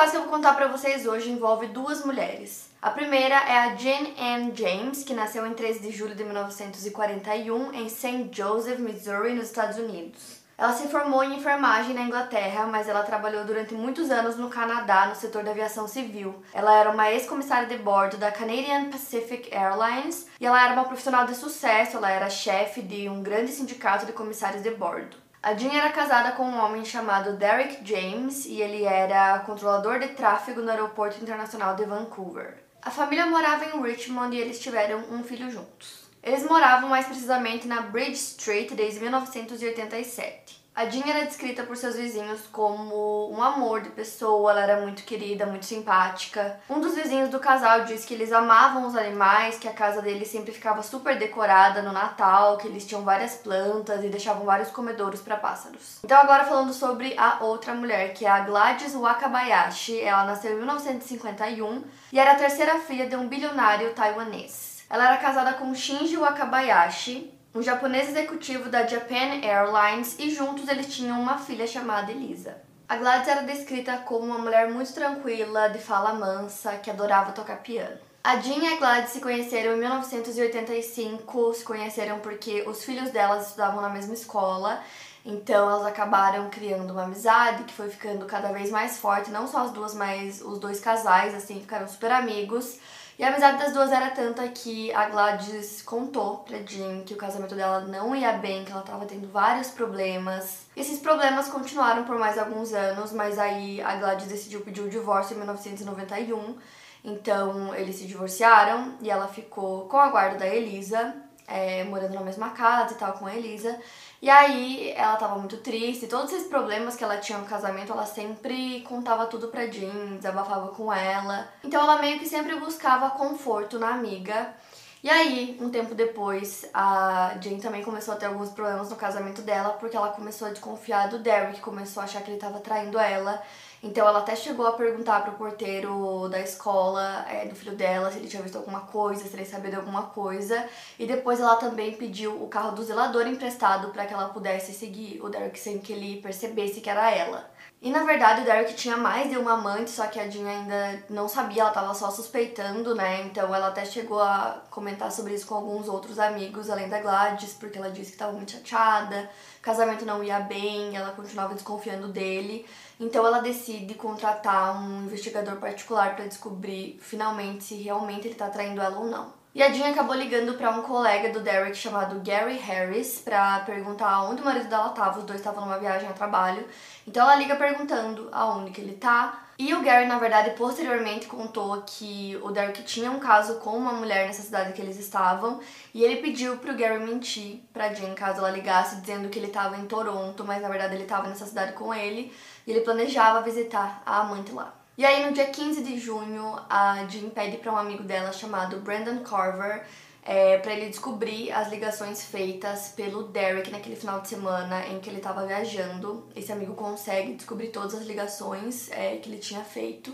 Caso que eu vou contar para vocês hoje envolve duas mulheres. A primeira é a Jane Ann James, que nasceu em 13 de julho de 1941 em St. Joseph, Missouri, nos Estados Unidos. Ela se formou em enfermagem na Inglaterra, mas ela trabalhou durante muitos anos no Canadá no setor da aviação civil. Ela era uma ex-comissária de bordo da Canadian Pacific Airlines e ela era uma profissional de sucesso, ela era chefe de um grande sindicato de comissários de bordo. A Jean era casada com um homem chamado Derek James e ele era controlador de tráfego no aeroporto internacional de Vancouver. A família morava em Richmond e eles tiveram um filho juntos. Eles moravam mais precisamente na Bridge Street desde 1987. A Jean era descrita por seus vizinhos como um amor de pessoa, ela era muito querida, muito simpática. Um dos vizinhos do casal diz que eles amavam os animais, que a casa deles sempre ficava super decorada no Natal, que eles tinham várias plantas e deixavam vários comedouros para pássaros. Então agora falando sobre a outra mulher, que é a Gladys Wakabayashi. Ela nasceu em 1951 e era a terceira filha de um bilionário taiwanês. Ela era casada com Shinji Wakabayashi, um japonês executivo da Japan Airlines e juntos eles tinham uma filha chamada Elisa. A Gladys era descrita como uma mulher muito tranquila, de fala mansa, que adorava tocar piano. A Jean e a Gladys se conheceram em 1985, se conheceram porque os filhos delas estudavam na mesma escola, então elas acabaram criando uma amizade que foi ficando cada vez mais forte, não só as duas, mas os dois casais, assim, ficaram super amigos. E a amizade das duas era tanta que a Gladys contou pra Jean que o casamento dela não ia bem, que ela tava tendo vários problemas. Esses problemas continuaram por mais alguns anos, mas aí a Gladys decidiu pedir o divórcio em 1991. Então eles se divorciaram e ela ficou com a guarda da Elisa, é, morando na mesma casa e tal com a Elisa. E aí ela tava muito triste, todos esses problemas que ela tinha no casamento, ela sempre contava tudo pra Jean, desabafava com ela. Então ela meio que sempre buscava conforto na amiga. E aí, um tempo depois, a Jane também começou a ter alguns problemas no casamento dela, porque ela começou a desconfiar do Derek, começou a achar que ele estava traindo ela. Então ela até chegou a perguntar pro porteiro da escola é, do filho dela se ele tinha visto alguma coisa, se ele sabia de alguma coisa. E depois ela também pediu o carro do zelador emprestado para que ela pudesse seguir o Derek sem que ele percebesse que era ela. E na verdade o Derek tinha mais de uma amante, só que a Jean ainda não sabia, ela tava só suspeitando, né? Então ela até chegou a comentar sobre isso com alguns outros amigos, além da Gladys, porque ela disse que estava muito chateada, o casamento não ia bem, ela continuava desconfiando dele. Então ela decide contratar um investigador particular para descobrir finalmente se realmente ele tá traindo ela ou não. E a Jean acabou ligando para um colega do Derek chamado Gary Harris para perguntar onde o marido dela estava. Os dois estavam numa viagem a trabalho. Então ela liga perguntando aonde que ele tá. E o Gary, na verdade, posteriormente contou que o Derek tinha um caso com uma mulher nessa cidade que eles estavam. E ele pediu pro Gary mentir pra Jean caso ela ligasse, dizendo que ele estava em Toronto, mas na verdade ele estava nessa cidade com ele. E ele planejava visitar a amante lá. E aí, no dia 15 de junho, a Jean pede para um amigo dela chamado Brandon Carver é, para ele descobrir as ligações feitas pelo Derek naquele final de semana em que ele estava viajando. Esse amigo consegue descobrir todas as ligações é, que ele tinha feito.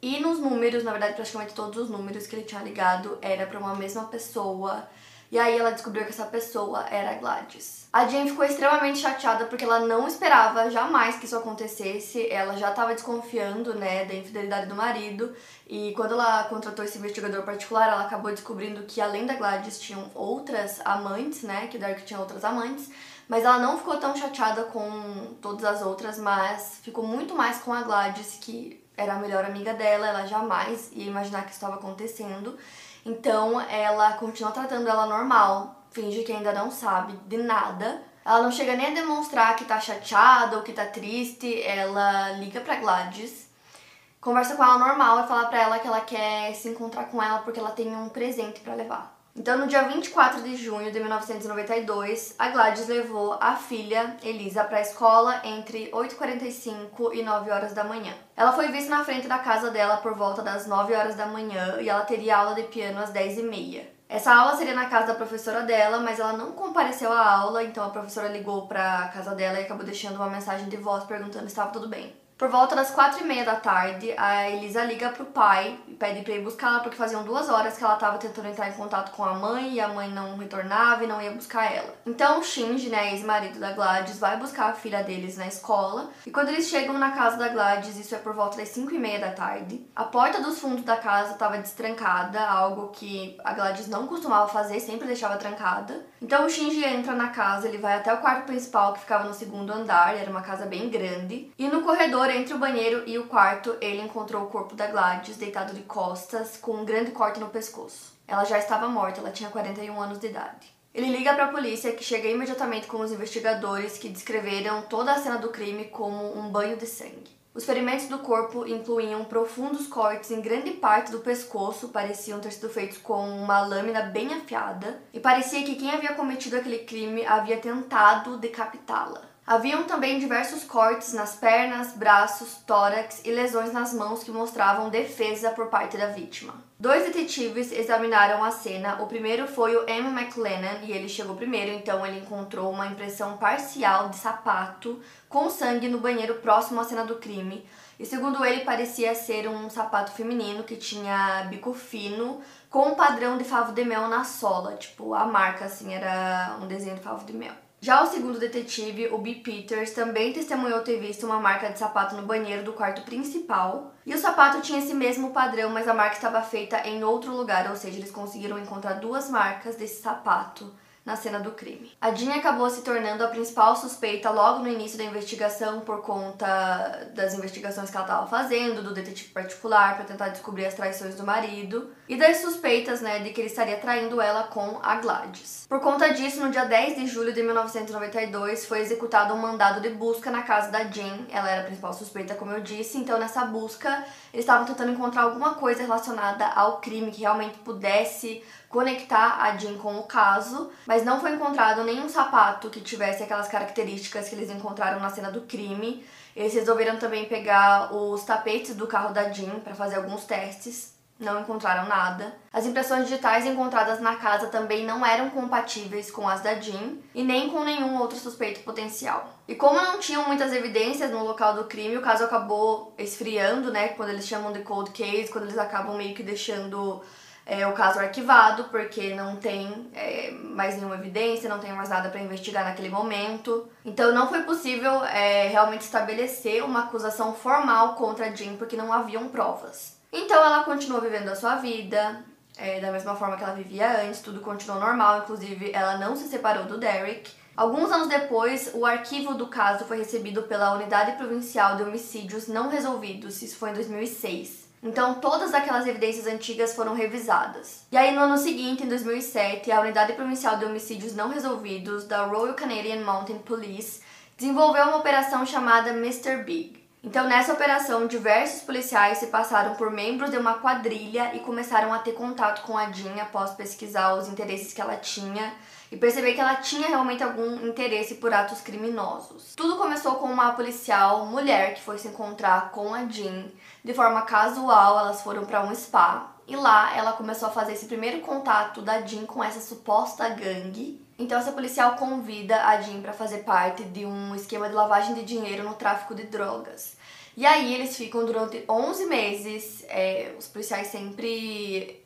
E nos números, na verdade, praticamente todos os números que ele tinha ligado era para uma mesma pessoa e aí ela descobriu que essa pessoa era a Gladys. A Jane ficou extremamente chateada porque ela não esperava jamais que isso acontecesse. Ela já estava desconfiando, né, da infidelidade do marido. E quando ela contratou esse investigador particular, ela acabou descobrindo que além da Gladys tinham outras amantes, né, que o Derek tinha outras amantes. Mas ela não ficou tão chateada com todas as outras, mas ficou muito mais com a Gladys, que era a melhor amiga dela. Ela jamais ia imaginar que isso estava acontecendo. Então ela continua tratando ela normal, finge que ainda não sabe de nada. Ela não chega nem a demonstrar que tá chateada ou que tá triste. Ela liga pra Gladys, conversa com ela normal e fala pra ela que ela quer se encontrar com ela porque ela tem um presente para levar. Então, no dia 24 de junho de 1992, a Gladys levou a filha Elisa para a escola entre 8h45 e 9 horas da manhã. Ela foi vista na frente da casa dela por volta das 9 horas da manhã e ela teria aula de piano às 10h30. Essa aula seria na casa da professora dela, mas ela não compareceu à aula, então a professora ligou para a casa dela e acabou deixando uma mensagem de voz perguntando se estava tudo bem. Por volta das quatro e meia da tarde, a Elisa liga pro pai e pede pra ir buscar ela porque faziam duas horas que ela tava tentando entrar em contato com a mãe e a mãe não retornava e não ia buscar ela. Então o Shinji, né, ex-marido da Gladys, vai buscar a filha deles na escola e quando eles chegam na casa da Gladys, isso é por volta das cinco e meia da tarde, a porta dos fundos da casa estava destrancada, algo que a Gladys não costumava fazer, sempre deixava trancada. Então o Shinji entra na casa, ele vai até o quarto principal que ficava no segundo andar, era uma casa bem grande, e no corredor entre o banheiro e o quarto, ele encontrou o corpo da Gladys deitado de costas, com um grande corte no pescoço. Ela já estava morta, ela tinha 41 anos de idade. Ele liga para a polícia, que chega imediatamente com os investigadores que descreveram toda a cena do crime como um banho de sangue. Os ferimentos do corpo incluíam profundos cortes em grande parte do pescoço, pareciam ter sido feitos com uma lâmina bem afiada, e parecia que quem havia cometido aquele crime havia tentado decapitá-la. Haviam também diversos cortes nas pernas, braços, tórax e lesões nas mãos que mostravam defesa por parte da vítima. Dois detetives examinaram a cena. O primeiro foi o M. McLennan e ele chegou primeiro, então ele encontrou uma impressão parcial de sapato com sangue no banheiro próximo à cena do crime. E segundo ele, parecia ser um sapato feminino que tinha bico fino com um padrão de favo de mel na sola, tipo a marca assim era um desenho de favo de mel. Já o segundo detetive, o B. Peters, também testemunhou ter visto uma marca de sapato no banheiro do quarto principal. E o sapato tinha esse mesmo padrão, mas a marca estava feita em outro lugar, ou seja, eles conseguiram encontrar duas marcas desse sapato na cena do crime. A Jean acabou se tornando a principal suspeita logo no início da investigação por conta das investigações que ela estava fazendo, do detetive particular para tentar descobrir as traições do marido e das suspeitas, né, de que ele estaria traindo ela com a Gladys. Por conta disso, no dia 10 de julho de 1992, foi executado um mandado de busca na casa da Jean. Ela era a principal suspeita, como eu disse, então nessa busca eles estavam tentando encontrar alguma coisa relacionada ao crime que realmente pudesse conectar a Jean com o caso, mas não foi encontrado nenhum sapato que tivesse aquelas características que eles encontraram na cena do crime. Eles resolveram também pegar os tapetes do carro da Jean para fazer alguns testes. Não encontraram nada. As impressões digitais encontradas na casa também não eram compatíveis com as da Jean e nem com nenhum outro suspeito potencial. E como não tinham muitas evidências no local do crime, o caso acabou esfriando, né? Quando eles chamam de cold case, quando eles acabam meio que deixando é, o caso arquivado, porque não tem é, mais nenhuma evidência, não tem mais nada para investigar naquele momento. Então não foi possível é, realmente estabelecer uma acusação formal contra Jean, porque não haviam provas. Então ela continuou vivendo a sua vida, é, da mesma forma que ela vivia antes, tudo continuou normal, inclusive ela não se separou do Derek. Alguns anos depois, o arquivo do caso foi recebido pela Unidade Provincial de Homicídios Não Resolvidos, isso foi em 2006. Então, todas aquelas evidências antigas foram revisadas. E aí, no ano seguinte, em 2007, a Unidade Provincial de Homicídios Não Resolvidos da Royal Canadian Mountain Police desenvolveu uma operação chamada Mr. Big. Então, nessa operação, diversos policiais se passaram por membros de uma quadrilha e começaram a ter contato com a Jean após pesquisar os interesses que ela tinha e perceber que ela tinha realmente algum interesse por atos criminosos. Tudo começou com uma policial mulher que foi se encontrar com a Jean. De forma casual, elas foram para um spa e lá ela começou a fazer esse primeiro contato da Jean com essa suposta gangue. Então essa policial convida a Jean para fazer parte de um esquema de lavagem de dinheiro no tráfico de drogas. E aí eles ficam durante 11 meses, é, os policiais sempre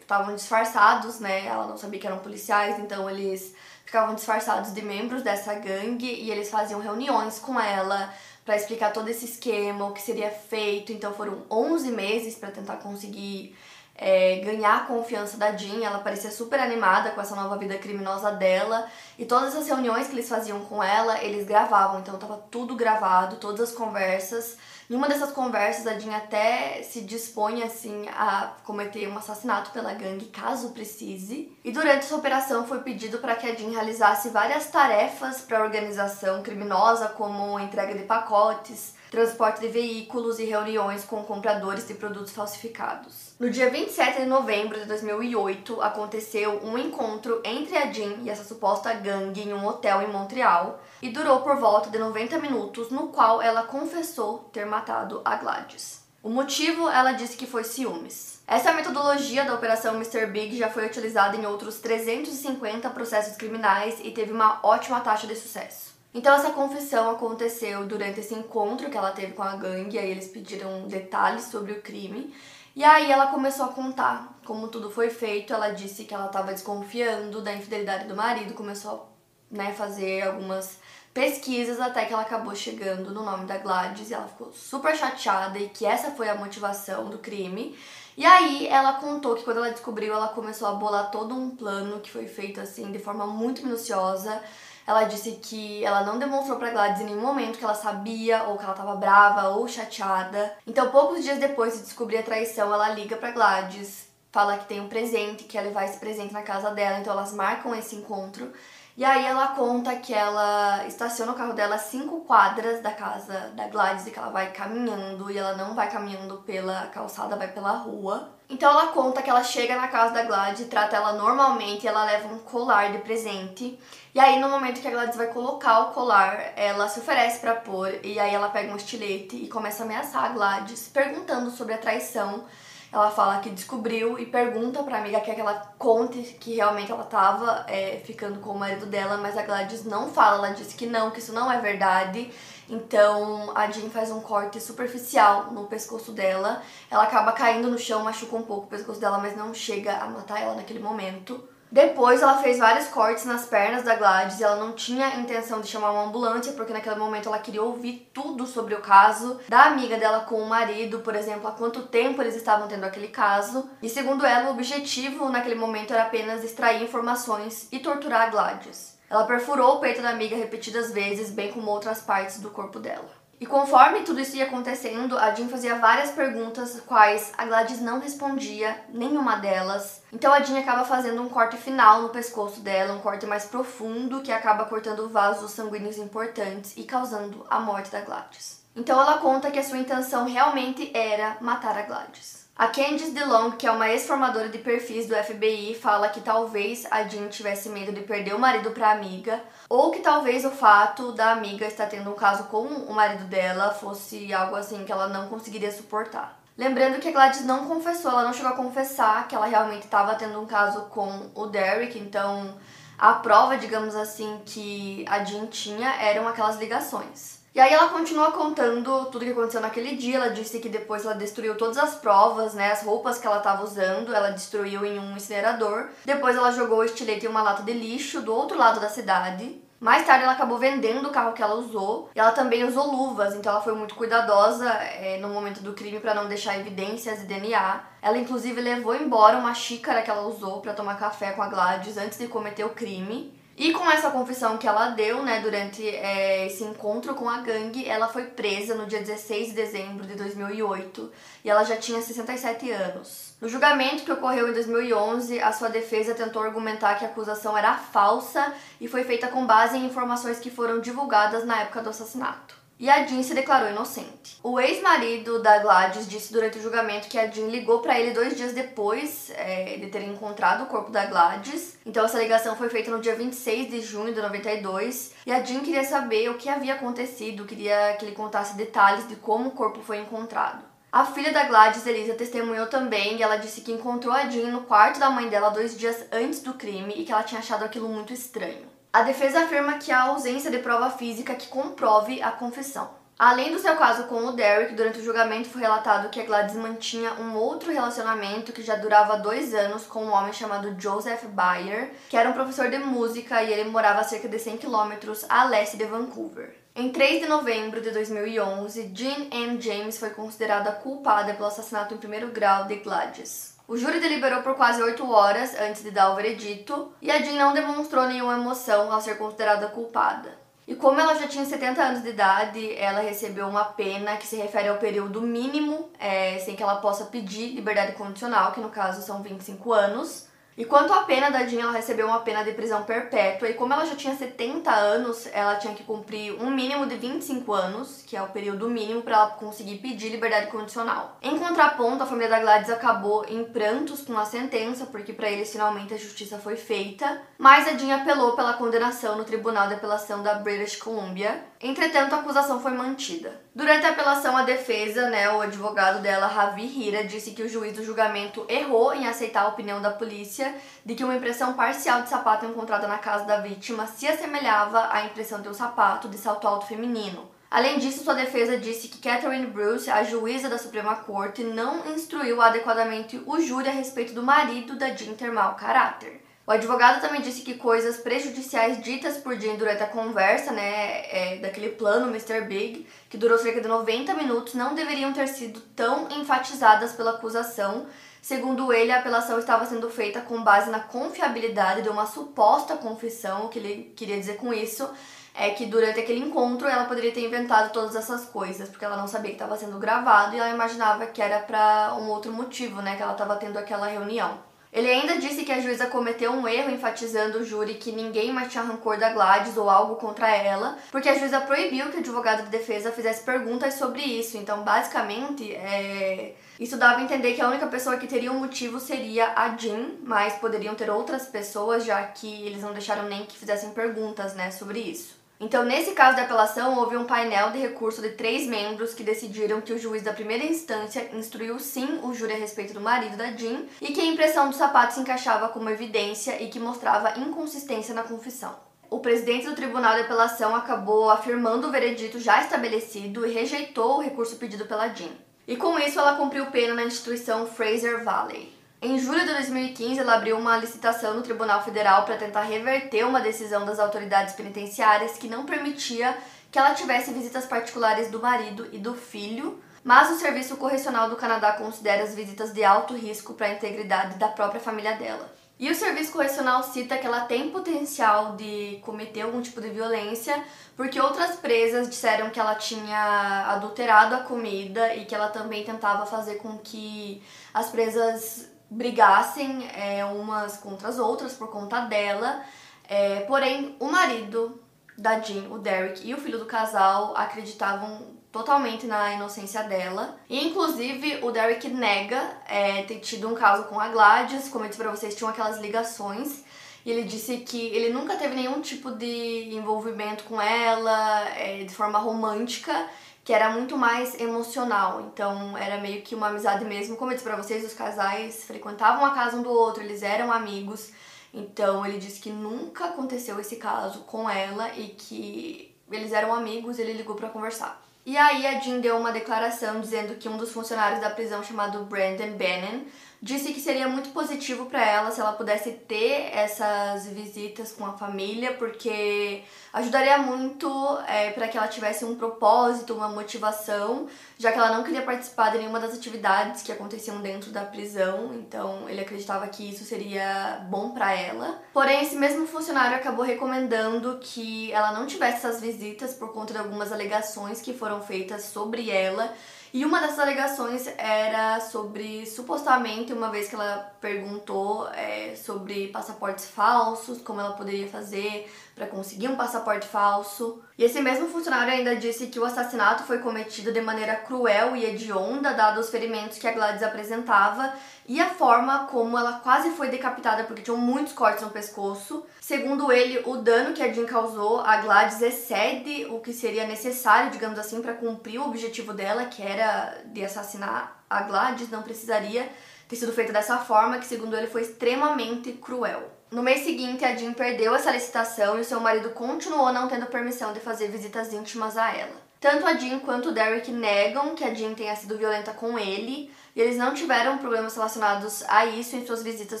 estavam é, disfarçados, né? Ela não sabia que eram policiais, então eles ficavam disfarçados de membros dessa gangue e eles faziam reuniões com ela para explicar todo esse esquema, o que seria feito. Então foram 11 meses para tentar conseguir é, ganhar a confiança da Jean. Ela parecia super animada com essa nova vida criminosa dela. E todas as reuniões que eles faziam com ela, eles gravavam. Então tava tudo gravado, todas as conversas. Em uma dessas conversas, a Jean até se dispõe assim a cometer um assassinato pela gangue, caso precise. E durante essa operação foi pedido para que a Jean realizasse várias tarefas para a organização criminosa, como entrega de pacotes, transporte de veículos e reuniões com compradores de produtos falsificados. No dia 27 de novembro de 2008, aconteceu um encontro entre a Jean e essa suposta gangue em um hotel em Montreal e durou por volta de 90 minutos, no qual ela confessou ter matado a Gladys. O motivo, ela disse que foi ciúmes. Essa metodologia da Operação Mr. Big já foi utilizada em outros 350 processos criminais e teve uma ótima taxa de sucesso. Então essa confissão aconteceu durante esse encontro que ela teve com a gangue, aí eles pediram detalhes sobre o crime e aí ela começou a contar como tudo foi feito. Ela disse que ela estava desconfiando da infidelidade do marido, começou a né, fazer algumas pesquisas até que ela acabou chegando no nome da Gladys e ela ficou super chateada e que essa foi a motivação do crime. E aí ela contou que quando ela descobriu, ela começou a bolar todo um plano que foi feito assim de forma muito minuciosa ela disse que ela não demonstrou para Gladys em nenhum momento que ela sabia ou que ela estava brava ou chateada. Então, poucos dias depois de descobrir a traição, ela liga para Gladys, fala que tem um presente, que ia levar esse presente na casa dela, então elas marcam esse encontro. E aí ela conta que ela estaciona o carro dela a cinco quadras da casa da Gladys e que ela vai caminhando e ela não vai caminhando pela calçada, vai pela rua. Então ela conta que ela chega na casa da Gladys, trata ela normalmente, ela leva um colar de presente. E aí no momento que a Gladys vai colocar o colar, ela se oferece para pôr e aí ela pega um estilete e começa a ameaçar a Gladys, perguntando sobre a traição. Ela fala que descobriu e pergunta pra amiga que ela conte que realmente ela tava é, ficando com o marido dela, mas a Gladys não fala, ela disse que não, que isso não é verdade. Então a Jean faz um corte superficial no pescoço dela. Ela acaba caindo no chão, machuca um pouco o pescoço dela, mas não chega a matar ela naquele momento. Depois ela fez vários cortes nas pernas da Gladys e ela não tinha intenção de chamar uma ambulância, porque naquele momento ela queria ouvir tudo sobre o caso da amiga dela com o marido, por exemplo, há quanto tempo eles estavam tendo aquele caso. E segundo ela, o objetivo naquele momento era apenas extrair informações e torturar a Gladys. Ela perfurou o peito da amiga repetidas vezes, bem como outras partes do corpo dela. E conforme tudo isso ia acontecendo, a Jean fazia várias perguntas, quais a Gladys não respondia nenhuma delas. Então a Jean acaba fazendo um corte final no pescoço dela, um corte mais profundo que acaba cortando vasos sanguíneos importantes e causando a morte da Gladys. Então ela conta que a sua intenção realmente era matar a Gladys. A Candice DeLong, que é uma ex-formadora de perfis do FBI, fala que talvez a Jean tivesse medo de perder o marido para a amiga, ou que talvez o fato da amiga estar tendo um caso com o marido dela fosse algo assim que ela não conseguiria suportar. Lembrando que a Gladys não confessou, ela não chegou a confessar que ela realmente estava tendo um caso com o Derek, então a prova, digamos assim, que a Jean tinha eram aquelas ligações. E aí ela continua contando tudo que aconteceu naquele dia. Ela disse que depois ela destruiu todas as provas, né, as roupas que ela estava usando, ela destruiu em um incinerador. Depois ela jogou o estilete em uma lata de lixo do outro lado da cidade. Mais tarde ela acabou vendendo o carro que ela usou. E ela também usou luvas, então ela foi muito cuidadosa é, no momento do crime para não deixar evidências de DNA. Ela inclusive levou embora uma xícara que ela usou para tomar café com a Gladys antes de cometer o crime. E com essa confissão que ela deu, né, durante é, esse encontro com a gangue, ela foi presa no dia 16 de dezembro de 2008 e ela já tinha 67 anos. No julgamento que ocorreu em 2011, a sua defesa tentou argumentar que a acusação era falsa e foi feita com base em informações que foram divulgadas na época do assassinato e a Jean se declarou inocente. O ex-marido da Gladys disse durante o julgamento que a Jean ligou para ele dois dias depois é, de ter encontrado o corpo da Gladys. Então essa ligação foi feita no dia 26 de junho de 92 e a Jean queria saber o que havia acontecido, queria que ele contasse detalhes de como o corpo foi encontrado. A filha da Gladys, Elisa, testemunhou também e ela disse que encontrou a Jean no quarto da mãe dela dois dias antes do crime e que ela tinha achado aquilo muito estranho. A defesa afirma que há ausência de prova física que comprove a confissão. Além do seu caso com o Derek, durante o julgamento foi relatado que a Gladys mantinha um outro relacionamento que já durava dois anos com um homem chamado Joseph Bayer, que era um professor de música e ele morava a cerca de 100 quilômetros a leste de Vancouver. Em 3 de novembro de 2011, Jean Ann James foi considerada culpada pelo assassinato em primeiro grau de Gladys. O júri deliberou por quase oito horas antes de dar o veredito e a Jean não demonstrou nenhuma emoção ao ser considerada culpada. E como ela já tinha 70 anos de idade, ela recebeu uma pena que se refere ao período mínimo é, sem que ela possa pedir liberdade condicional, que no caso são 25 anos. E quanto à pena da Jean, ela recebeu uma pena de prisão perpétua e como ela já tinha 70 anos, ela tinha que cumprir um mínimo de 25 anos, que é o período mínimo para ela conseguir pedir liberdade condicional. Em contraponto, a família da Gladys acabou em prantos com a sentença, porque para eles finalmente a justiça foi feita, mas a Jean apelou pela condenação no Tribunal de Apelação da British Columbia. Entretanto, a acusação foi mantida. Durante a apelação, a defesa, né, o advogado dela, Ravi Hira, disse que o juiz do julgamento errou em aceitar a opinião da polícia de que uma impressão parcial de sapato encontrada na casa da vítima se assemelhava à impressão de um sapato de salto alto feminino. Além disso, sua defesa disse que Catherine Bruce, a juíza da Suprema Corte, não instruiu adequadamente o júri a respeito do marido da Jean ter mau caráter. O advogado também disse que coisas prejudiciais ditas por Jean durante a conversa, né, é, daquele plano Mr. Big, que durou cerca de 90 minutos, não deveriam ter sido tão enfatizadas pela acusação. Segundo ele, a apelação estava sendo feita com base na confiabilidade de uma suposta confissão. O que ele queria dizer com isso é que durante aquele encontro ela poderia ter inventado todas essas coisas, porque ela não sabia que estava sendo gravado e ela imaginava que era para um outro motivo, né, que ela estava tendo aquela reunião. Ele ainda disse que a juíza cometeu um erro enfatizando o júri que ninguém mais tinha rancor da Gladys ou algo contra ela, porque a juíza proibiu que o advogado de defesa fizesse perguntas sobre isso. Então, basicamente, é... isso dava a entender que a única pessoa que teria um motivo seria a Jean, mas poderiam ter outras pessoas, já que eles não deixaram nem que fizessem perguntas, né, sobre isso. Então, nesse caso de apelação, houve um painel de recurso de três membros que decidiram que o juiz da primeira instância instruiu sim o júri a respeito do marido da Jean e que a impressão do sapato se encaixava como evidência e que mostrava inconsistência na confissão. O presidente do Tribunal de Apelação acabou afirmando o veredito já estabelecido e rejeitou o recurso pedido pela Jean. E com isso, ela cumpriu pena na instituição Fraser Valley. Em julho de 2015, ela abriu uma licitação no Tribunal Federal para tentar reverter uma decisão das autoridades penitenciárias que não permitia que ela tivesse visitas particulares do marido e do filho, mas o Serviço Correcional do Canadá considera as visitas de alto risco para a integridade da própria família dela. E o Serviço Correcional cita que ela tem potencial de cometer algum tipo de violência, porque outras presas disseram que ela tinha adulterado a comida e que ela também tentava fazer com que as presas brigassem é, umas contra as outras por conta dela. É, porém, o marido da Jean, o Derek, e o filho do casal acreditavam totalmente na inocência dela. E, inclusive, o Derek nega é, ter tido um caso com a Gladys. Como eu disse pra vocês, tinham aquelas ligações. E ele disse que ele nunca teve nenhum tipo de envolvimento com ela é, de forma romântica que era muito mais emocional. Então era meio que uma amizade mesmo. Como eu disse pra vocês, os casais frequentavam a casa um do outro, eles eram amigos. Então ele disse que nunca aconteceu esse caso com ela e que eles eram amigos ele ligou para conversar. E aí a Jean deu uma declaração dizendo que um dos funcionários da prisão chamado Brandon Bannon disse que seria muito positivo para ela se ela pudesse ter essas visitas com a família, porque ajudaria muito é, para que ela tivesse um propósito, uma motivação, já que ela não queria participar de nenhuma das atividades que aconteciam dentro da prisão, então ele acreditava que isso seria bom para ela. Porém, esse mesmo funcionário acabou recomendando que ela não tivesse essas visitas por conta de algumas alegações que foram feitas sobre ela e uma dessas alegações era sobre, supostamente, uma vez que ela perguntou é, sobre passaportes falsos, como ela poderia fazer para conseguir um passaporte falso. E esse mesmo funcionário ainda disse que o assassinato foi cometido de maneira cruel e hedionda, dado os ferimentos que a Gladys apresentava e a forma como ela quase foi decapitada, porque tinham muitos cortes no pescoço. Segundo ele, o dano que a Jean causou a Gladys excede o que seria necessário, digamos assim, para cumprir o objetivo dela, que era de assassinar a Gladys, não precisaria ter sido feita dessa forma, que segundo ele foi extremamente cruel. No mês seguinte, a Jean perdeu essa licitação e seu marido continuou não tendo permissão de fazer visitas íntimas a ela. Tanto a Jean quanto o Derek negam que a Jean tenha sido violenta com ele e eles não tiveram problemas relacionados a isso em suas visitas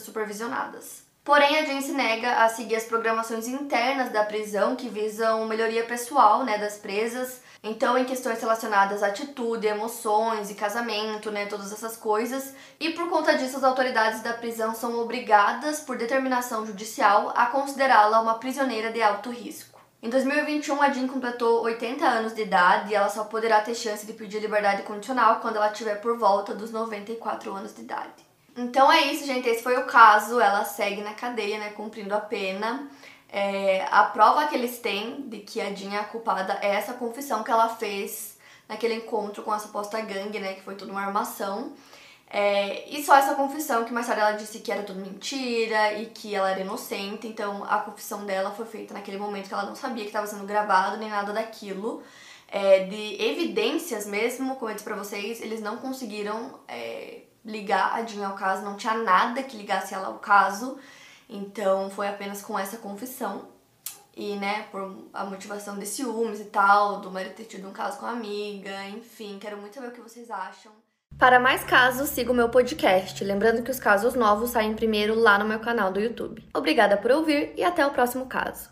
supervisionadas. Porém, a Jean se nega a seguir as programações internas da prisão que visam melhoria pessoal né, das presas então, em questões relacionadas à atitude, emoções e casamento, né, todas essas coisas. E por conta disso, as autoridades da prisão são obrigadas, por determinação judicial, a considerá-la uma prisioneira de alto risco. Em 2021, a Jean completou 80 anos de idade e ela só poderá ter chance de pedir liberdade condicional quando ela tiver por volta dos 94 anos de idade. Então é isso, gente. Esse foi o caso. Ela segue na cadeia, né? Cumprindo a pena. É, a prova que eles têm de que a Jean é a culpada é essa confissão que ela fez naquele encontro com a suposta gangue, né? Que foi tudo uma armação. É, e só essa confissão, que mais tarde ela disse que era tudo mentira e que ela era inocente, então a confissão dela foi feita naquele momento que ela não sabia que estava sendo gravado nem nada daquilo. É, de evidências mesmo, como eu disse pra vocês, eles não conseguiram é, ligar a Jean ao caso, não tinha nada que ligasse ela ao caso, então foi apenas com essa confissão. E, né, por a motivação de ciúmes e tal, do marido ter tido um caso com a amiga, enfim, quero muito saber o que vocês acham. Para mais casos, siga o meu podcast. Lembrando que os casos novos saem primeiro lá no meu canal do YouTube. Obrigada por ouvir e até o próximo caso.